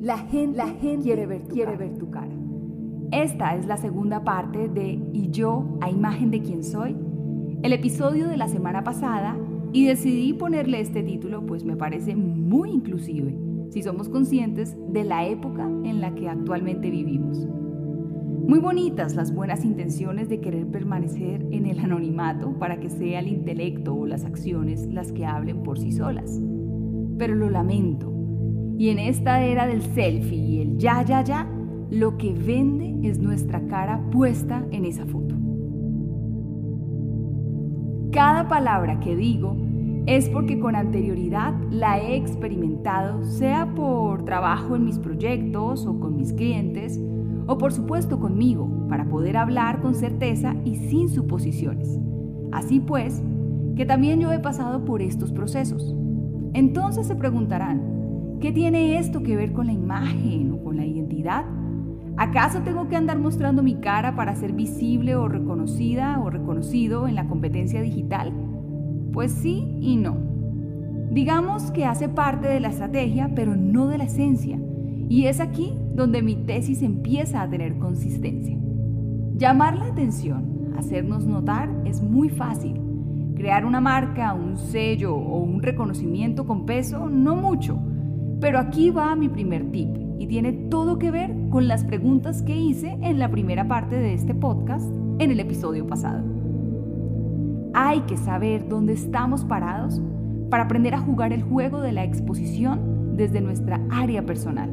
La gente, la gente quiere, ver tu, quiere ver tu cara. Esta es la segunda parte de Y yo a imagen de quién soy, el episodio de la semana pasada, y decidí ponerle este título pues me parece muy inclusive, si somos conscientes de la época en la que actualmente vivimos. Muy bonitas las buenas intenciones de querer permanecer en el anonimato para que sea el intelecto o las acciones las que hablen por sí solas. Pero lo lamento, y en esta era del selfie y el ya, ya, ya, lo que vende es nuestra cara puesta en esa foto. Cada palabra que digo es porque con anterioridad la he experimentado, sea por trabajo en mis proyectos o con mis clientes, o por supuesto conmigo, para poder hablar con certeza y sin suposiciones. Así pues, que también yo he pasado por estos procesos. Entonces se preguntarán, ¿Qué tiene esto que ver con la imagen o con la identidad? ¿Acaso tengo que andar mostrando mi cara para ser visible o reconocida o reconocido en la competencia digital? Pues sí y no. Digamos que hace parte de la estrategia, pero no de la esencia. Y es aquí donde mi tesis empieza a tener consistencia. Llamar la atención, hacernos notar, es muy fácil. Crear una marca, un sello o un reconocimiento con peso, no mucho pero aquí va mi primer tip y tiene todo que ver con las preguntas que hice en la primera parte de este podcast en el episodio pasado. Hay que saber dónde estamos parados para aprender a jugar el juego de la exposición desde nuestra área personal.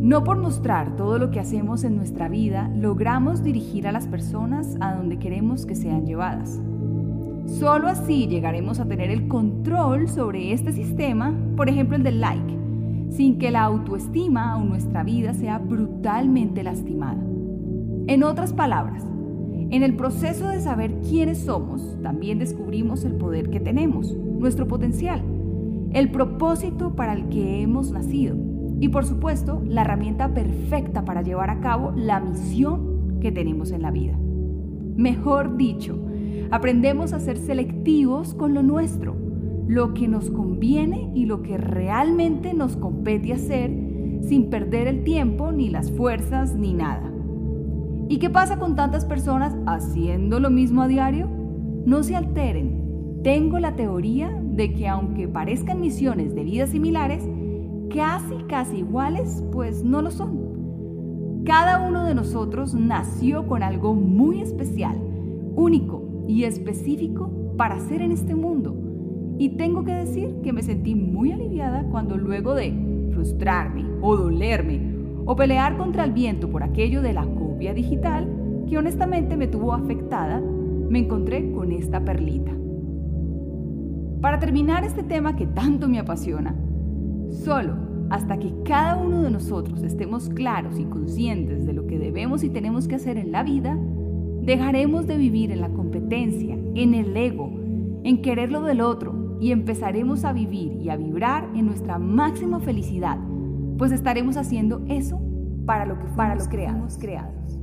No por mostrar todo lo que hacemos en nuestra vida logramos dirigir a las personas a donde queremos que sean llevadas. Solo así llegaremos a tener el control sobre este sistema, por ejemplo el del like, sin que la autoestima o nuestra vida sea brutalmente lastimada. En otras palabras, en el proceso de saber quiénes somos, también descubrimos el poder que tenemos, nuestro potencial, el propósito para el que hemos nacido y por supuesto la herramienta perfecta para llevar a cabo la misión que tenemos en la vida. Mejor dicho, aprendemos a ser selectivos con lo nuestro lo que nos conviene y lo que realmente nos compete hacer sin perder el tiempo, ni las fuerzas, ni nada. ¿Y qué pasa con tantas personas haciendo lo mismo a diario? No se alteren. Tengo la teoría de que aunque parezcan misiones de vida similares, casi, casi iguales, pues no lo son. Cada uno de nosotros nació con algo muy especial, único y específico para ser en este mundo y tengo que decir que me sentí muy aliviada cuando luego de frustrarme o dolerme o pelear contra el viento por aquello de la copia digital, que honestamente me tuvo afectada, me encontré con esta perlita. Para terminar este tema que tanto me apasiona, solo hasta que cada uno de nosotros estemos claros y conscientes de lo que debemos y tenemos que hacer en la vida, dejaremos de vivir en la competencia, en el ego, en querer lo del otro, y empezaremos a vivir y a vibrar en nuestra máxima felicidad, pues estaremos haciendo eso para lo que para los creados. creados.